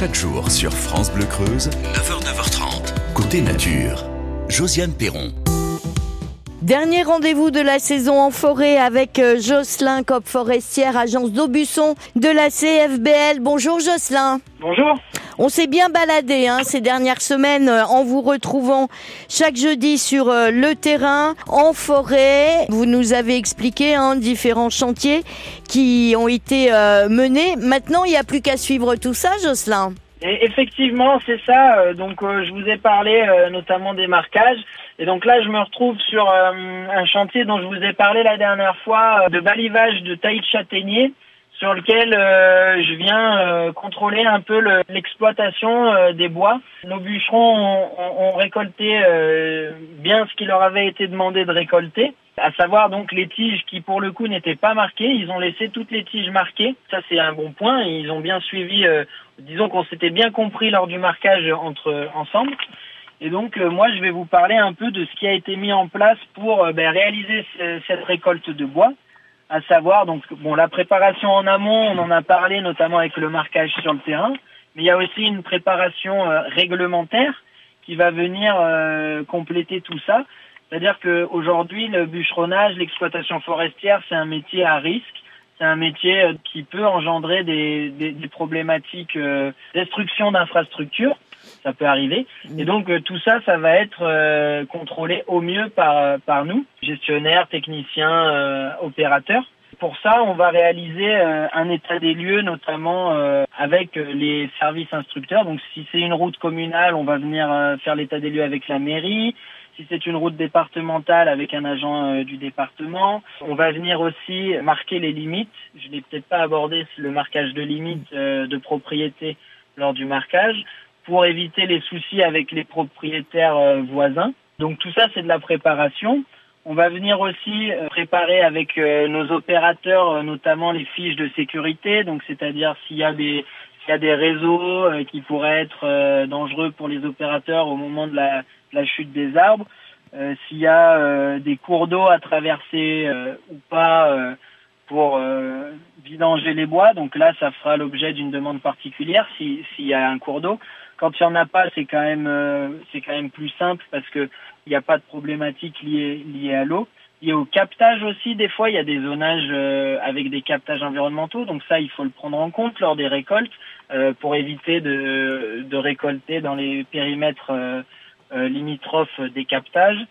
Chaque jour sur France Bleu Creuse, 9h, 9h30, côté nature. Josiane Perron. Dernier rendez-vous de la saison en forêt avec euh, Jocelyn Cop Forestière, agence d'Aubusson de la CFBL. Bonjour Jocelyn. Bonjour. On s'est bien baladé hein, ces dernières semaines euh, en vous retrouvant chaque jeudi sur euh, le terrain, en forêt. Vous nous avez expliqué hein, différents chantiers qui ont été menés. Maintenant, il n'y a plus qu'à suivre tout ça, Jocelyn. Et effectivement, c'est ça. Donc, je vous ai parlé notamment des marquages. Et donc là, je me retrouve sur euh, un chantier dont je vous ai parlé la dernière fois, euh, de balivage de taillis de châtaignier, sur lequel euh, je viens contrôler un peu l'exploitation des bois. Nos bûcherons ont, récolté bien ce qui leur avait été demandé de récolter, à savoir donc les tiges qui pour le coup n'étaient pas marquées. Ils ont laissé toutes les tiges marquées. Ça c'est un bon point. Ils ont bien suivi. disons qu'on s'était bien compris lors du marquage entre ensemble. Et donc, euh, moi, je vais vous parler un peu de ce qui a été mis en place pour euh, ben, réaliser cette récolte de bois, à savoir donc bon la préparation en amont, on en a parlé notamment avec le marquage sur le terrain, mais il y a aussi une préparation euh, réglementaire qui va venir compléter tout ça. C'est-à-dire qu'aujourd'hui, le bûcheronnage, l'exploitation forestière, c'est un métier à risque. C'est un métier qui peut engendrer des, des, des problématiques destruction d'infrastructures ça peut arriver. Et donc euh, tout ça, ça va être euh, contrôlé au mieux par, euh, par nous, gestionnaires, techniciens, opérateurs. Pour ça, on va réaliser un état des lieux, notamment avec les services instructeurs. Donc si c'est une route communale, on va venir faire l'état des lieux avec la mairie. Si c'est une route départementale avec un agent du département, on va venir aussi marquer les limites. Je n'ai peut-être pas abordé le marquage de limites de propriété lors du marquage pour éviter les soucis avec les propriétaires euh, voisins. Donc tout ça, c'est de la préparation. On va venir aussi euh, préparer avec euh, nos opérateurs, notamment les fiches de sécurité. Donc c'est-à-dire s'il y a des s'il y a des réseaux qui pourraient être dangereux pour les opérateurs au moment de la, la chute des arbres, s'il y a des cours d'eau à traverser ou pas pour vidanger les bois. Donc là, ça fera l'objet d'une demande particulière s'il y a un cours d'eau. Quand il n'y en a pas, c'est quand même euh, c'est quand même plus simple parce que il n'y a pas de problématique liée liée à l'eau. A au captage aussi, des fois, il y a des zonages euh, avec des captages environnementaux. Donc ça, il faut le prendre en compte lors des récoltes euh, pour éviter de, de récolter dans les périmètres limitrophes des captages.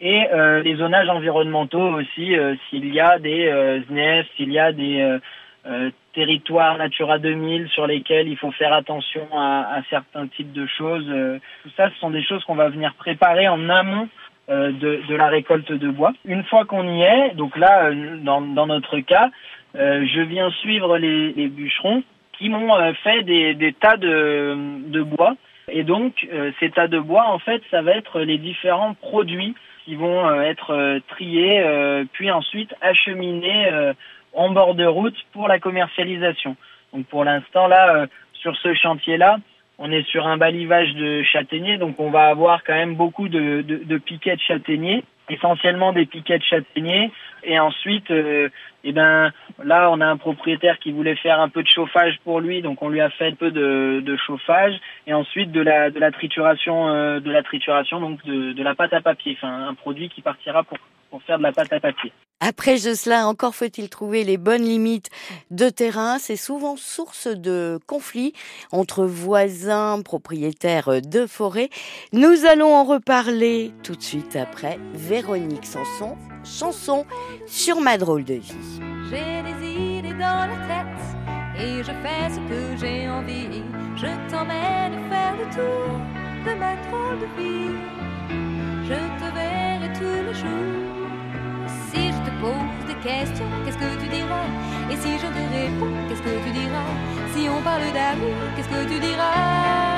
Et les zonages environnementaux aussi, s'il y a des SNEF, s'il y a des euh, territoires Natura 2000 sur lesquels il faut faire attention à, certains types de choses. Euh, tout ça, ce sont des choses qu'on va venir préparer en amont euh, de, de, la récolte de bois. Une fois qu'on y est, donc là, dans, dans notre cas, je viens suivre les, les bûcherons qui m'ont fait des, des, tas de, de bois. Et donc, ces tas de bois, en fait, ça va être les différents produits qui vont être triés, puis ensuite acheminés en bord de route pour la commercialisation. Donc pour l'instant là, euh, sur ce chantier-là, on est sur un balivage de châtaigniers, donc on va avoir quand même beaucoup de, piquets de châtaigniers, essentiellement des piquets de châtaigniers. Et ensuite, euh, eh ben là, on a un propriétaire qui voulait faire un peu de chauffage pour lui, donc on lui a fait un peu de, chauffage et ensuite de la trituration, euh, de la trituration, donc de la pâte à papier, enfin un produit qui partira pour pour faire de la pâte à papier. Après cela, encore faut-il trouver les bonnes limites de terrain. C'est souvent source de conflits entre voisins, propriétaires de forêt. Nous allons en reparler tout de suite après Véronique Sanson, chanson sur ma drôle de vie. J'ai des idées dans la tête et je fais ce que j'ai envie. Je t'emmène faire le tour de ma drôle de vie. Je te verrai tous les jours pose des questions, qu'est-ce que tu diras? Et si je te réponds, qu'est-ce que tu diras? Si on parle d'amour, qu'est-ce que tu diras?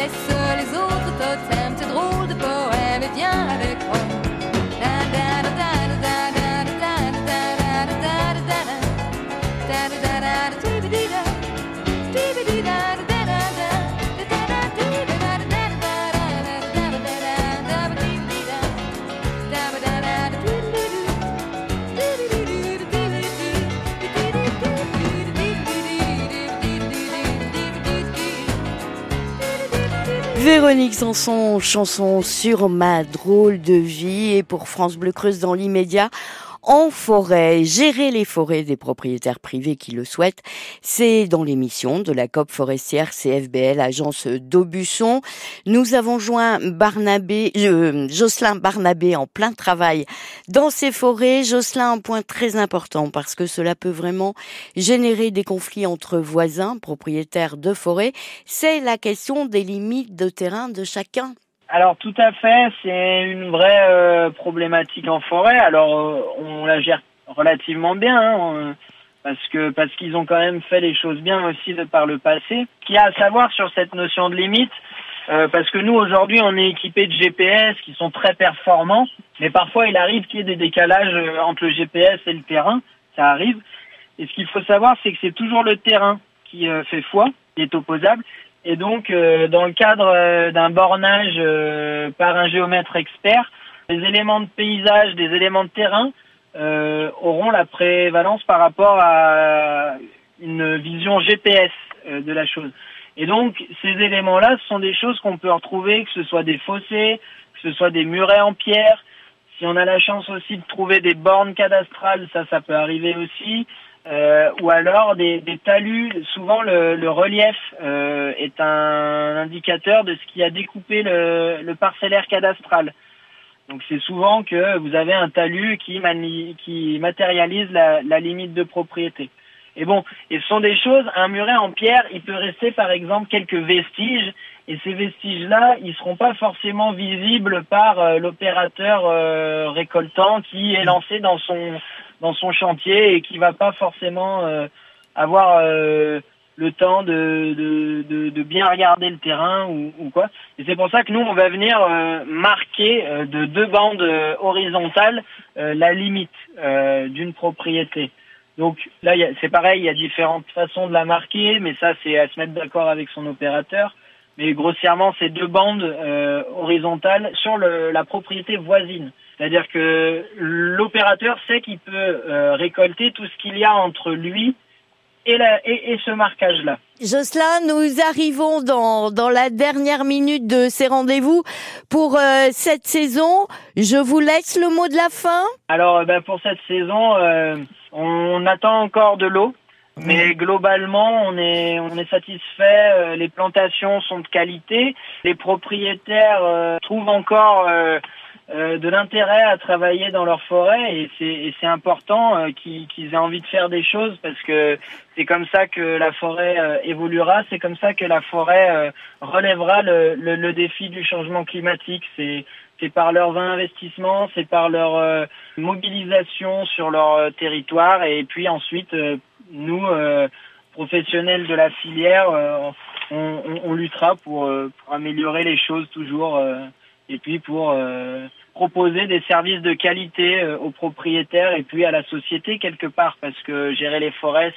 Laisse les autres Véronique Sanson, chanson sur ma drôle de vie et pour France Bleu Creuse dans l'immédiat. En forêt, gérer les forêts des propriétaires privés qui le souhaitent, c'est dans l'émission de la COP forestière CFBL, agence d'Aubusson. Nous avons joint Barnabé, euh, Jocelyn Barnabé en plein travail dans ces forêts. Jocelyn, un point très important parce que cela peut vraiment générer des conflits entre voisins, propriétaires de forêts. C'est la question des limites de terrain de chacun. Alors tout à fait, c'est une vraie euh, problématique en forêt. Alors euh, on la gère relativement bien, hein, parce que parce qu'ils ont quand même fait les choses bien aussi de par le passé. Ce qu'il y a à savoir sur cette notion de limite, euh, parce que nous aujourd'hui on est équipé de GPS qui sont très performants, mais parfois il arrive qu'il y ait des décalages euh, entre le GPS et le terrain, ça arrive. Et ce qu'il faut savoir, c'est que c'est toujours le terrain qui euh, fait foi, qui est opposable. Et donc, euh, dans le cadre euh, d'un bornage euh, par un géomètre expert, les éléments de paysage, des éléments de terrain euh, auront la prévalence par rapport à une vision GPS de la chose. Et donc, ces éléments-là, ce sont des choses qu'on peut retrouver, que ce soit des fossés, que ce soit des murets en pierre. Si on a la chance aussi de trouver des bornes cadastrales, ça, ça peut arriver aussi. Euh, ou alors des, talus. Souvent, le, relief euh, est un indicateur de ce qui a découpé le, le parcellaire cadastral. Donc, c'est souvent que vous avez un talus qui, mani- qui matérialise la limite de propriété. Et bon, ce sont des choses. Un muret en pierre, il peut rester par exemple quelques vestiges, et ces vestiges-là, ils seront pas forcément visibles par euh, l'opérateur euh, récoltant qui est lancé dans son dans son chantier et qui va pas forcément euh, avoir euh, le temps de, de, de, de bien regarder le terrain ou, ou quoi. Et c'est pour ça que nous, on va venir euh, marquer euh, de deux bandes euh, horizontales euh, la limite d'une propriété. Donc là, c'est pareil, il y a différentes façons de la marquer, mais ça, c'est à se mettre d'accord avec son opérateur. Mais grossièrement, c'est deux bandes euh, horizontales sur le, la propriété voisine. C'est-à-dire que l'opérateur sait qu'il peut euh, récolter tout ce qu'il y a entre lui et, la, et, et ce marquage-là. Jocelyn, nous arrivons dans, dans la dernière minute de ces rendez-vous pour euh, cette saison. Je vous laisse le mot de la fin. Alors, euh, ben, pour cette saison, euh, on attend encore de l'eau. Mais globalement, on est on est satisfait. euh, Les plantations sont de qualité. Les propriétaires euh, trouvent encore euh, euh, de l'intérêt à travailler dans leur forêt et c'est c'est important euh, qu'ils qu'ils aient envie de faire des choses parce que c'est comme ça que la forêt euh, évoluera. C'est comme ça que la forêt euh, relèvera le, le, le défi du changement climatique. C'est c'est par leurs investissements, c'est par leur euh, mobilisation sur leur territoire et puis ensuite nous professionnels de la filière on, on, on luttera pour, pour améliorer les choses toujours et puis pour euh, proposer des services de qualité euh, aux propriétaires et puis à la société quelque part parce que gérer les forêts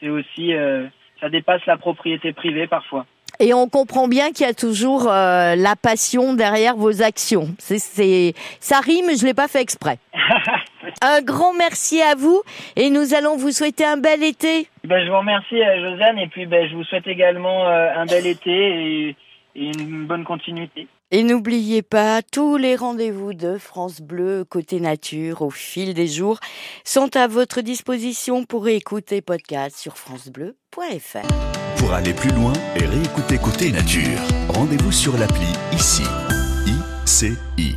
c'est aussi euh, ça dépasse la propriété privée parfois. Et on comprend bien qu'il y a toujours euh, la passion derrière vos actions. C'est, ça rime, je l'ai pas fait exprès. un grand merci à vous et nous allons vous souhaiter un bel été. Ben, je vous remercie, Josiane, et puis ben, je vous souhaite également euh, un bel été et, et une bonne continuité. Et n'oubliez pas, tous les rendez-vous de France Bleu côté nature au fil des jours sont à votre disposition pour écouter podcast sur francebleu.fr. Pour aller plus loin et réécouter côté nature, rendez-vous sur l'appli ICI. ICI.